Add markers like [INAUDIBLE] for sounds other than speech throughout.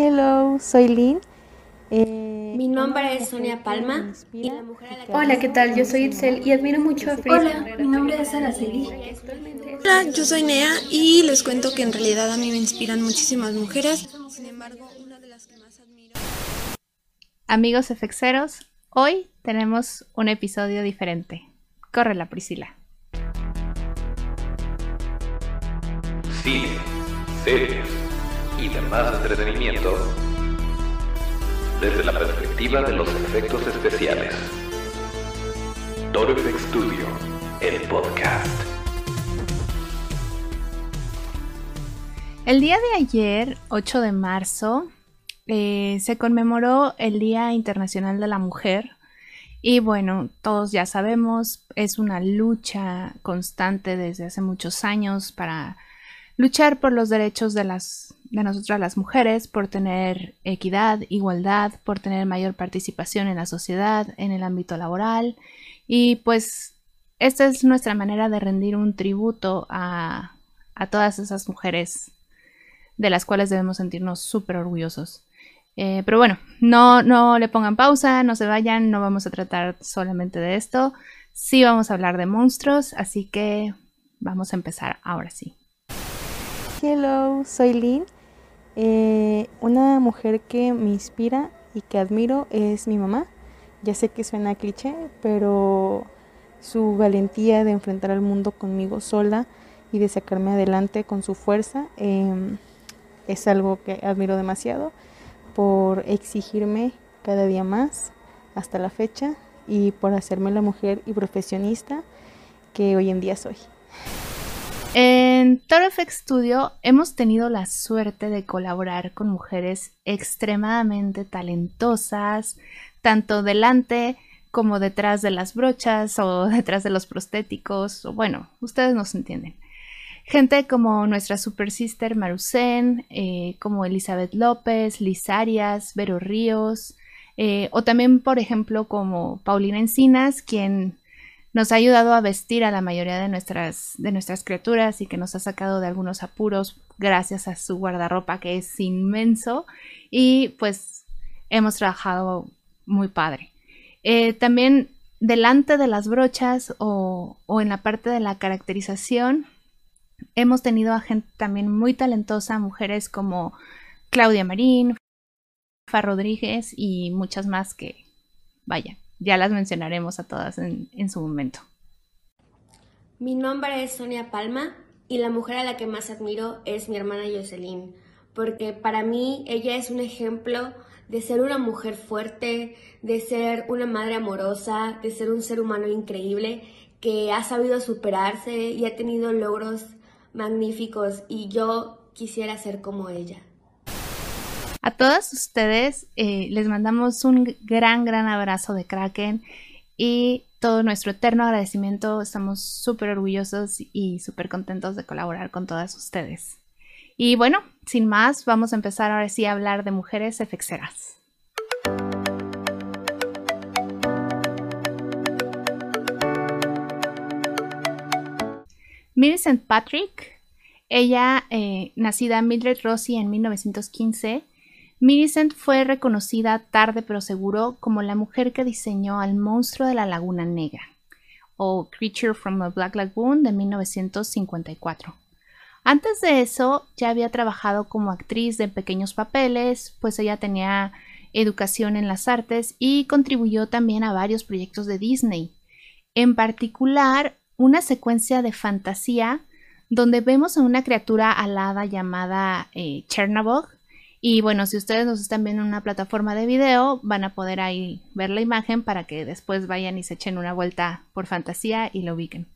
Hello, soy Lynn. Eh, Mi nombre es Sonia Palma y la mujer a la Hola, ¿qué tal? Yo soy Itzel y admiro mucho a Frida. Hola, mi nombre es Araceli. Hola, yo soy Nea y les cuento que en realidad a mí me inspiran muchísimas mujeres. Sin embargo, una de las que más admiro. Amigos efexeros, hoy tenemos un episodio diferente. Corre la Priscila. Cine, series y demás entretenimiento desde la perspectiva de los efectos especiales. Toro Studio, el podcast. El día de ayer, 8 de marzo, eh, se conmemoró el Día Internacional de la Mujer. Y bueno, todos ya sabemos, es una lucha constante desde hace muchos años para luchar por los derechos de las de nosotras las mujeres, por tener equidad, igualdad, por tener mayor participación en la sociedad, en el ámbito laboral. Y pues esta es nuestra manera de rendir un tributo a, a todas esas mujeres de las cuales debemos sentirnos súper orgullosos. Eh, pero bueno, no, no le pongan pausa, no se vayan, no vamos a tratar solamente de esto. Sí vamos a hablar de monstruos, así que vamos a empezar ahora sí. Hello, soy Lynn. Eh, una mujer que me inspira y que admiro es mi mamá. Ya sé que suena cliché, pero su valentía de enfrentar al mundo conmigo sola y de sacarme adelante con su fuerza em, es algo que admiro demasiado por exigirme cada día más hasta la fecha y por hacerme la mujer y profesionista que hoy en día soy. En Toro Studio hemos tenido la suerte de colaborar con mujeres extremadamente talentosas, tanto delante como detrás de las brochas o [LAUGHS] detrás de los prostéticos, o bueno, ustedes nos entienden. Gente como nuestra super sister Marusen, eh, como Elizabeth López, Liz Arias, Vero Ríos, eh, o también, por ejemplo, como Paulina Encinas, quien nos ha ayudado a vestir a la mayoría de nuestras, de nuestras criaturas y que nos ha sacado de algunos apuros gracias a su guardarropa que es inmenso y pues hemos trabajado muy padre. Eh, también delante de las brochas o, o, en la parte de la caracterización hemos tenido a gente también muy talentosa, mujeres como Claudia Marín, Fa Rodríguez y muchas más que, vaya, ya las mencionaremos a todas en, su momento. Mi nombre es Sonia Palma y la mujer a la que más admiro es mi hermana Jocelyn, porque para mí ella es un ejemplo de ser una mujer fuerte, de ser una madre amorosa, de ser un ser humano increíble que ha sabido superarse y ha tenido logros magníficos y yo quisiera ser como ella. A todas ustedes eh, les mandamos un gran, gran abrazo de Kraken y todo nuestro eterno agradecimiento. Estamos súper orgullosos y súper contentos de colaborar con todas ustedes. Y bueno, sin más, vamos a empezar ahora sí a hablar de mujeres efexeras. Millicent Patrick, ella, eh, nacida Mildred Rossi en 1915, Millicent fue reconocida tarde pero seguro como la mujer que diseñó al monstruo de la Laguna Negra, o Creature from the Black Lagoon de 1954. Antes de eso, ya había trabajado como actriz de pequeños papeles, pues ella tenía educación en las artes y contribuyó también a varios proyectos de Disney. En particular, una secuencia de fantasía donde vemos a una criatura alada llamada eh, y bueno, si ustedes nos están viendo en una plataforma de video, van a poder ahí ver la imagen para que después vayan y se echen una vuelta por fantasía y lo ubiquen.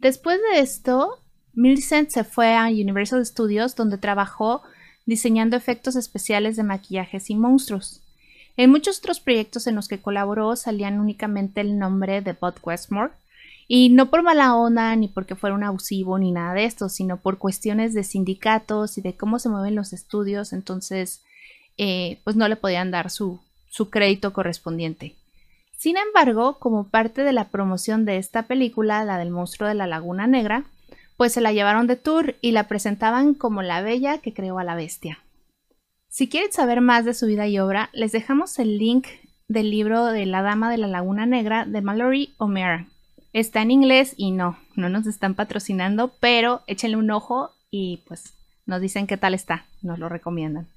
Después de esto, Millicent se fue a Universal Studios donde trabajó diseñando efectos especiales de maquillajes y monstruos. En muchos otros proyectos en los que colaboró salían únicamente el nombre de Bud Westmore, y no por mala onda, ni porque fuera un abusivo, ni nada de esto, sino por cuestiones de sindicatos y de cómo se mueven los estudios, entonces eh, pues no le podían dar su, su crédito correspondiente. Sin embargo, como parte de la promoción de esta película, la del monstruo de la Laguna Negra, pues se la llevaron de tour y la presentaban como la bella que creó a la bestia. Si quieren saber más de su vida y obra, les dejamos el link del libro de La Dama de la Laguna Negra de Mallory O'Meara. Está en inglés y no, no nos están patrocinando, pero échenle un ojo y pues nos dicen qué tal está, nos lo recomiendan.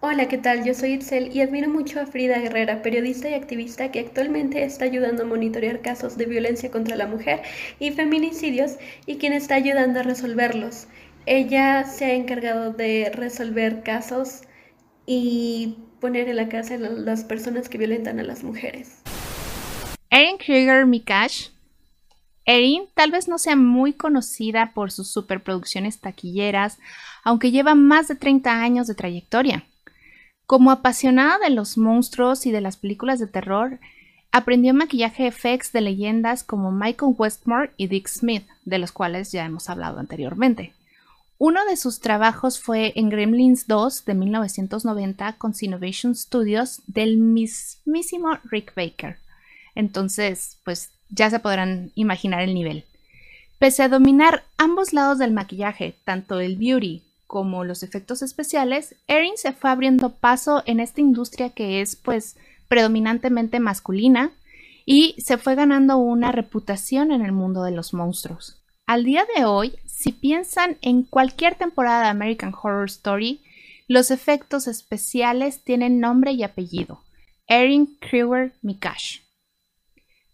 Hola, ¿qué tal? Yo soy Itzel y admiro mucho a Frida Herrera, periodista y activista que actualmente está ayudando a monitorear casos de violencia contra la mujer y feminicidios y quien está ayudando a resolverlos. Ella se ha encargado de resolver casos y poner en la cárcel a las personas que violentan a las mujeres. Erin Krieger Mikash. Erin tal vez no sea muy conocida por sus superproducciones taquilleras, aunque lleva más de 30 años de trayectoria. Como apasionada de los monstruos y de las películas de terror, aprendió maquillaje FX de leyendas como Michael Westmore y Dick Smith, de los cuales ya hemos hablado anteriormente. Uno de sus trabajos fue en Gremlins 2 de 1990 con Cinovation Studios del mismísimo Rick Baker. Entonces, pues ya se podrán imaginar el nivel. Pese a dominar ambos lados del maquillaje, tanto el beauty como los efectos especiales, Erin se fue abriendo paso en esta industria que es pues predominantemente masculina y se fue ganando una reputación en el mundo de los monstruos. Al día de hoy, si piensan en cualquier temporada de American Horror Story, los efectos especiales tienen nombre y apellido. Erin Kruger Mikash.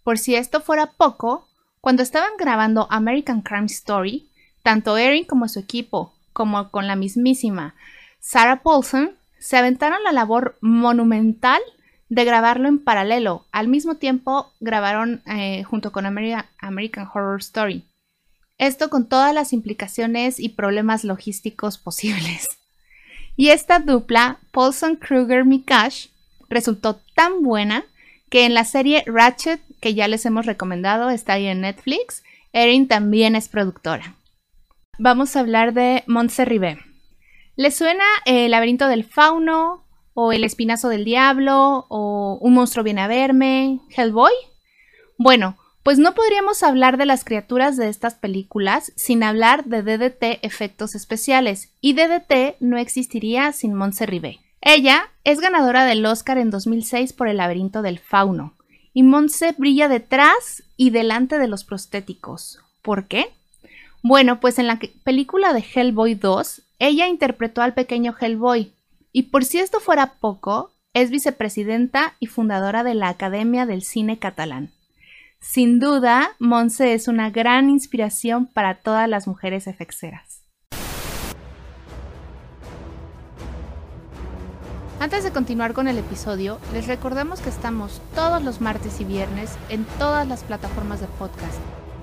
Por si esto fuera poco, cuando estaban grabando American Crime Story, tanto Erin como su equipo como con la mismísima Sarah Paulson, se aventaron la labor monumental de grabarlo en paralelo. Al mismo tiempo grabaron eh, junto con American Horror Story. Esto con todas las implicaciones y problemas logísticos posibles. Y esta dupla, Paulson Kruger Mikash, resultó tan buena que en la serie Ratchet, que ya les hemos recomendado, está ahí en Netflix, Erin también es productora vamos a hablar de Montse Ribé. ¿Le suena el laberinto del fauno? ¿O el espinazo del diablo? ¿O un monstruo viene a verme? ¿Hellboy? Bueno, pues no podríamos hablar de las criaturas de estas películas sin hablar de DDT efectos especiales, y DDT no existiría sin Montse Ribé. Ella es ganadora del Oscar en 2006 por El laberinto del fauno, y Montse brilla detrás y delante de los prostéticos. ¿Por qué? Bueno, pues en la película de Hellboy 2, ella interpretó al pequeño Hellboy. Y por si esto fuera poco, es vicepresidenta y fundadora de la Academia del Cine Catalán. Sin duda, Monse es una gran inspiración para todas las mujeres efexeras. Antes de continuar con el episodio, les recordamos que estamos todos los martes y viernes en todas las plataformas de podcast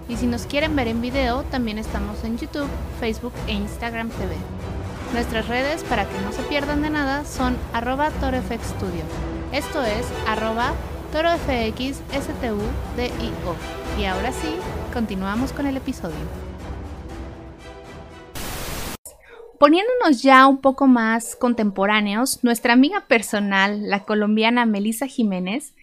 y si nos quieren ver en video, también estamos en YouTube, Facebook e Instagram TV. Nuestras redes, para que no se pierdan de nada, son arroba torofxstudio. Esto es arroba torofxstudio. Y ahora sí, continuamos con el episodio. Poniéndonos ya un poco más contemporáneos, nuestra amiga personal, la colombiana Melissa Jiménez,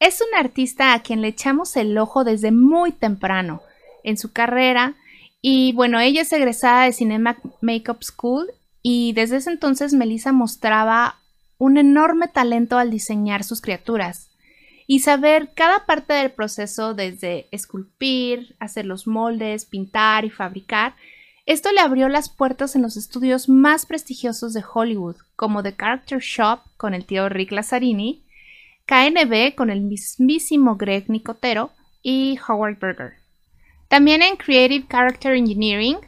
es una artista a quien le echamos el ojo desde muy temprano en su carrera. Y bueno, ella es egresada de Cinema Makeup School y desde ese entonces Melissa mostraba un enorme talento al diseñar sus criaturas y saber cada parte del proceso desde esculpir, hacer los moldes, pintar y fabricar. Esto le abrió las puertas en los estudios más prestigiosos de Hollywood, como The Character Shop con el tío Rick Lazzarini, KNB con el mismísimo Greg Nicotero y Howard Berger. También en Creative Character Engineering,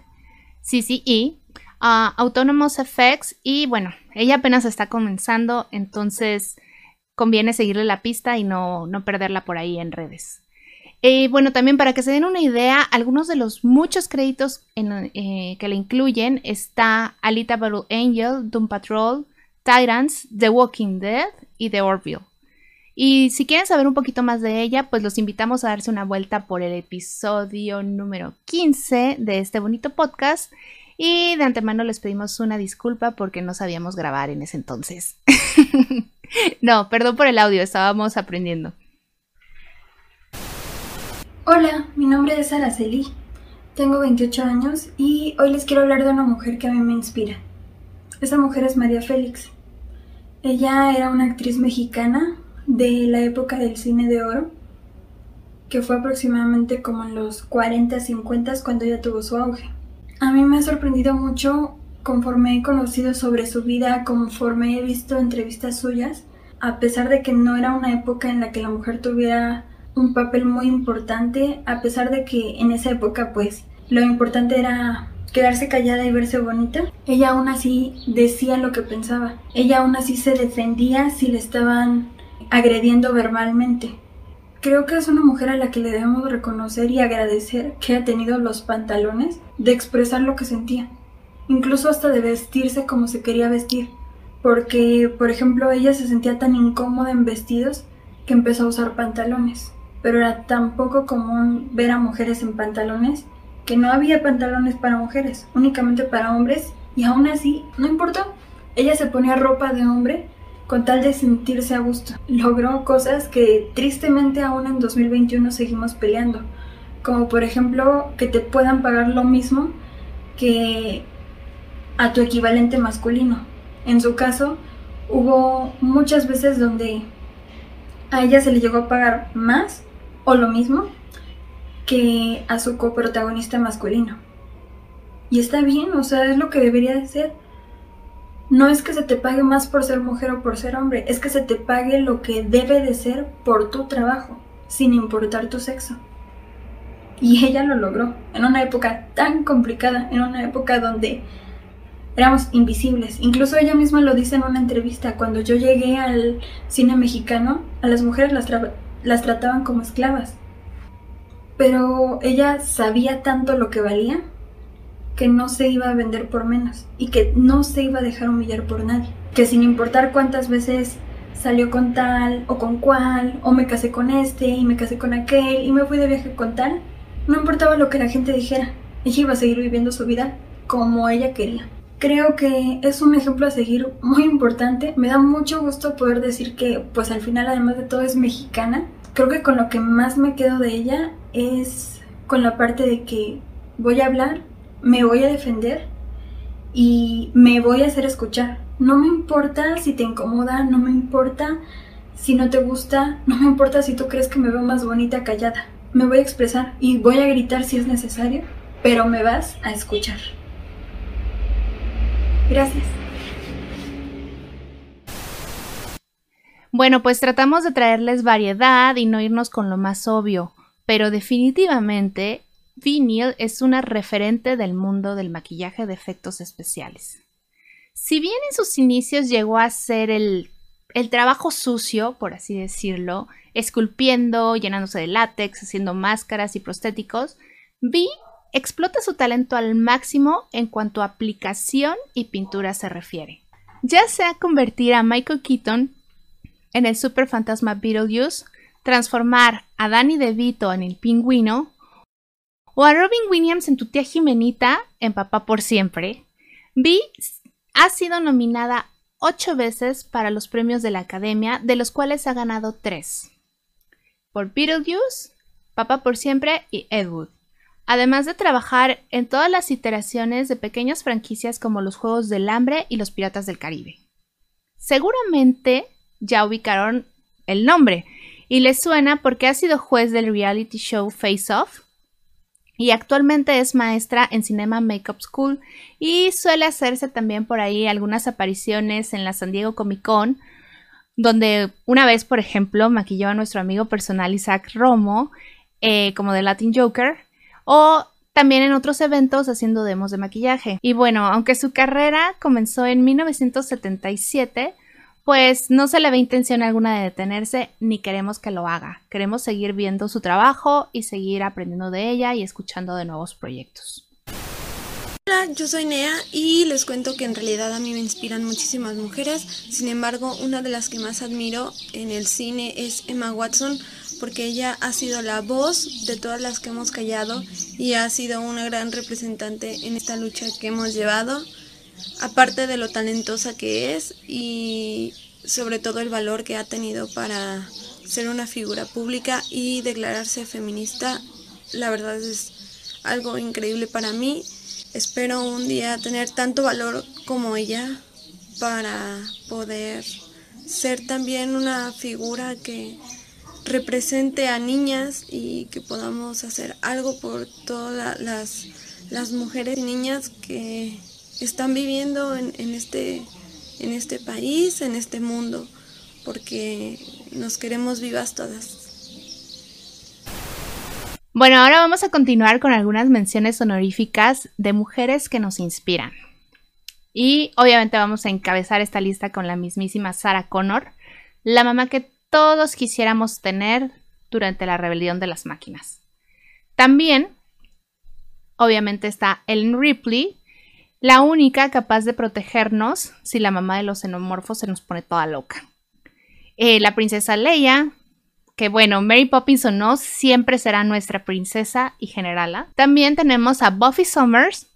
CCE, uh, Autonomous Effects y bueno, ella apenas está comenzando, entonces conviene seguirle la pista y no, no perderla por ahí en redes. Y bueno, también para que se den una idea, algunos de los muchos créditos eh, que le incluyen está Alita Battle Angel, Doom Patrol, Titans, The Walking Dead y The Orville. Y si quieren saber un poquito más de ella, pues los invitamos a darse una vuelta por el episodio número 15 de este bonito podcast. Y de antemano les pedimos una disculpa porque no sabíamos grabar en ese entonces. [LAUGHS] no, perdón por el audio, estábamos aprendiendo. Hola, mi nombre es Araceli, tengo 28 años y hoy les quiero hablar de una mujer que a mí me inspira. Esa mujer es María Félix. Ella era una actriz mexicana de la época del cine de oro, que fue aproximadamente como en los 40, 50 cuando ella tuvo su auge. A mí me ha sorprendido mucho conforme he conocido sobre su vida, conforme he visto entrevistas suyas, a pesar de que no era una época en la que la mujer tuviera un papel muy importante, a pesar de que en esa época pues lo importante era quedarse callada y verse bonita, ella aún así decía lo que pensaba. Ella aún así se defendía si le estaban agrediendo verbalmente. Creo que es una mujer a la que le debemos reconocer y agradecer que ha tenido los pantalones de expresar lo que sentía, incluso hasta de vestirse como se quería vestir, porque, por ejemplo, ella se sentía tan incómoda en vestidos que empezó a usar pantalones, pero era tan poco común ver a mujeres en pantalones que no había pantalones para mujeres, únicamente para hombres, y aún así, no importó. Ella se ponía ropa de hombre con tal de sentirse a gusto. Logró cosas que tristemente aún en 2021 seguimos peleando, como por ejemplo que te puedan pagar lo mismo que a tu equivalente masculino. En su caso, hubo muchas veces donde a ella se le llegó a pagar más o lo mismo que a su coprotagonista masculino. Y está bien, o sea, es lo que debería de ser. No es que se te pague más por ser mujer o por ser hombre, es que se te pague lo que debe de ser por tu trabajo, sin importar tu sexo. Y ella lo logró, en una época tan complicada, en una época donde éramos invisibles. Incluso ella misma lo dice en una entrevista, cuando yo llegué al cine mexicano, a las mujeres las, las trataban como esclavas pero ella sabía tanto lo que valía que no se iba a vender por menos y que no se iba a dejar humillar por nadie. Que sin importar cuántas veces salió con tal o con cual, o me casé con este y me casé con aquel y me fui de viaje con tal, no importaba lo que la gente dijera, ella iba a seguir viviendo su vida como ella quería. Creo que es un ejemplo a seguir muy importante. Me da mucho gusto poder decir que, pues al final, además de todo, es mexicana creo que con lo que más me quedo de ella es con la parte de que voy a hablar, me voy a defender y me voy a hacer escuchar. No me importa si te incomoda, no me importa si no te gusta, no me importa si tú crees que me veo más bonita callada. Me voy a expresar y voy a gritar si es necesario, pero me vas a escuchar. Gracias. Bueno, pues tratamos de traerles variedad y no irnos con lo más obvio, pero definitivamente Vinyl es una referente del mundo del maquillaje de efectos especiales. Si bien en sus inicios llegó a ser el, el trabajo sucio, por así decirlo, esculpiendo, llenándose de látex, haciendo máscaras y prostéticos, Vi explota su talento al máximo en cuanto a aplicación y pintura se refiere. Ya sea convertir a Michael Keaton en el super fantasma Beetlejuice, transformar a Danny DeVito en el pingüino, o a Robin Williams en tu tía Jimenita en Papá por Siempre, Vi ha sido nominada ocho veces para los premios de la Academia, de los cuales ha ganado tres. Por Beetlejuice, Papá por Siempre y Ed Wood. Además de trabajar en todas las iteraciones de pequeñas franquicias como los Juegos del Hambre y los Piratas del Caribe. Seguramente ya ubicaron el nombre y les suena porque ha sido juez del reality show Face Off y actualmente es maestra en Cinema Makeup School y suele hacerse también por ahí algunas apariciones en la San Diego Comic Con donde una vez, por ejemplo, maquilló a nuestro amigo personal Isaac Romo eh, como de Latin Joker o también en otros eventos haciendo demos de maquillaje. Y bueno, aunque su carrera comenzó en 1977, pues no se le ve intención alguna de detenerse ni queremos que lo haga. Queremos seguir viendo su trabajo y seguir aprendiendo de ella y escuchando de nuevos proyectos. Hola, yo soy Nea y les cuento que en realidad a mí me inspiran muchísimas mujeres. Sin embargo, una de las que más admiro en el cine es Emma Watson porque ella ha sido la voz de todas las que hemos callado y ha sido una gran representante en esta lucha que hemos llevado aparte de lo talentosa que es y sobre todo el valor que ha tenido para ser una figura pública y declararse feminista, la verdad es algo increíble para mí. Espero un día tener tanto valor como ella para poder ser también una figura que represente a niñas y que podamos hacer algo por todas las, las mujeres y niñas que están viviendo en, este, en este país, en este mundo, porque nos queremos vivas todas. Bueno, ahora vamos a continuar con algunas menciones honoríficas de mujeres que nos inspiran. Y obviamente vamos a encabezar esta lista con la mismísima Sarah Connor, la mamá que todos quisiéramos tener durante la rebelión de las máquinas. También, obviamente, está Ellen Ripley, la única capaz de protegernos si la mamá de los xenomorfos se nos pone toda loca. Eh, la princesa Leia, que bueno, Mary Poppins o no, siempre será nuestra princesa y generala. También tenemos a Buffy Summers,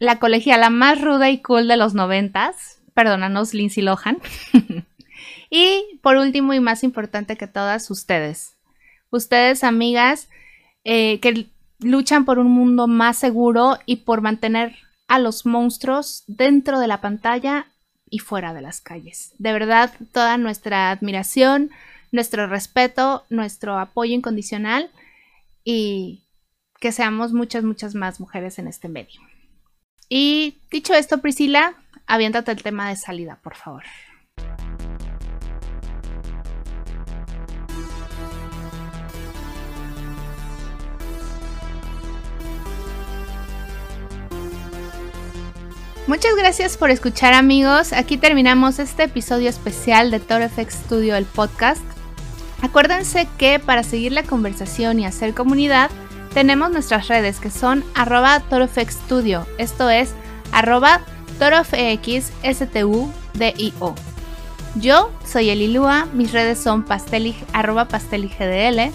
la colegiala más ruda y cool de los noventas. Perdónanos, Lindsay Lohan. [LAUGHS] y por último y más importante que todas, ustedes. Ustedes, amigas, eh, que luchan por un mundo más seguro y por mantener a los monstruos dentro de la pantalla y fuera de las calles. De verdad, toda nuestra admiración, nuestro respeto, nuestro apoyo incondicional y que seamos muchas, muchas más mujeres en este medio. Y dicho esto, Priscila, aviéntate el tema de salida, por favor. Muchas gracias por escuchar amigos. Aquí terminamos este episodio especial de Toro FX Studio, el podcast. Acuérdense que para seguir la conversación y hacer comunidad, tenemos nuestras redes que son arroba torofxstudio, esto es arroba torofxstudio. Yo soy Elilua, mis redes son pastelig, arroba pasteligdl.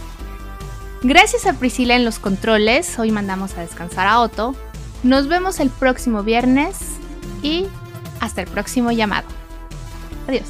Gracias a Priscila en los controles, hoy mandamos a descansar a Otto. Nos vemos el próximo viernes y hasta el próximo llamado. Adiós.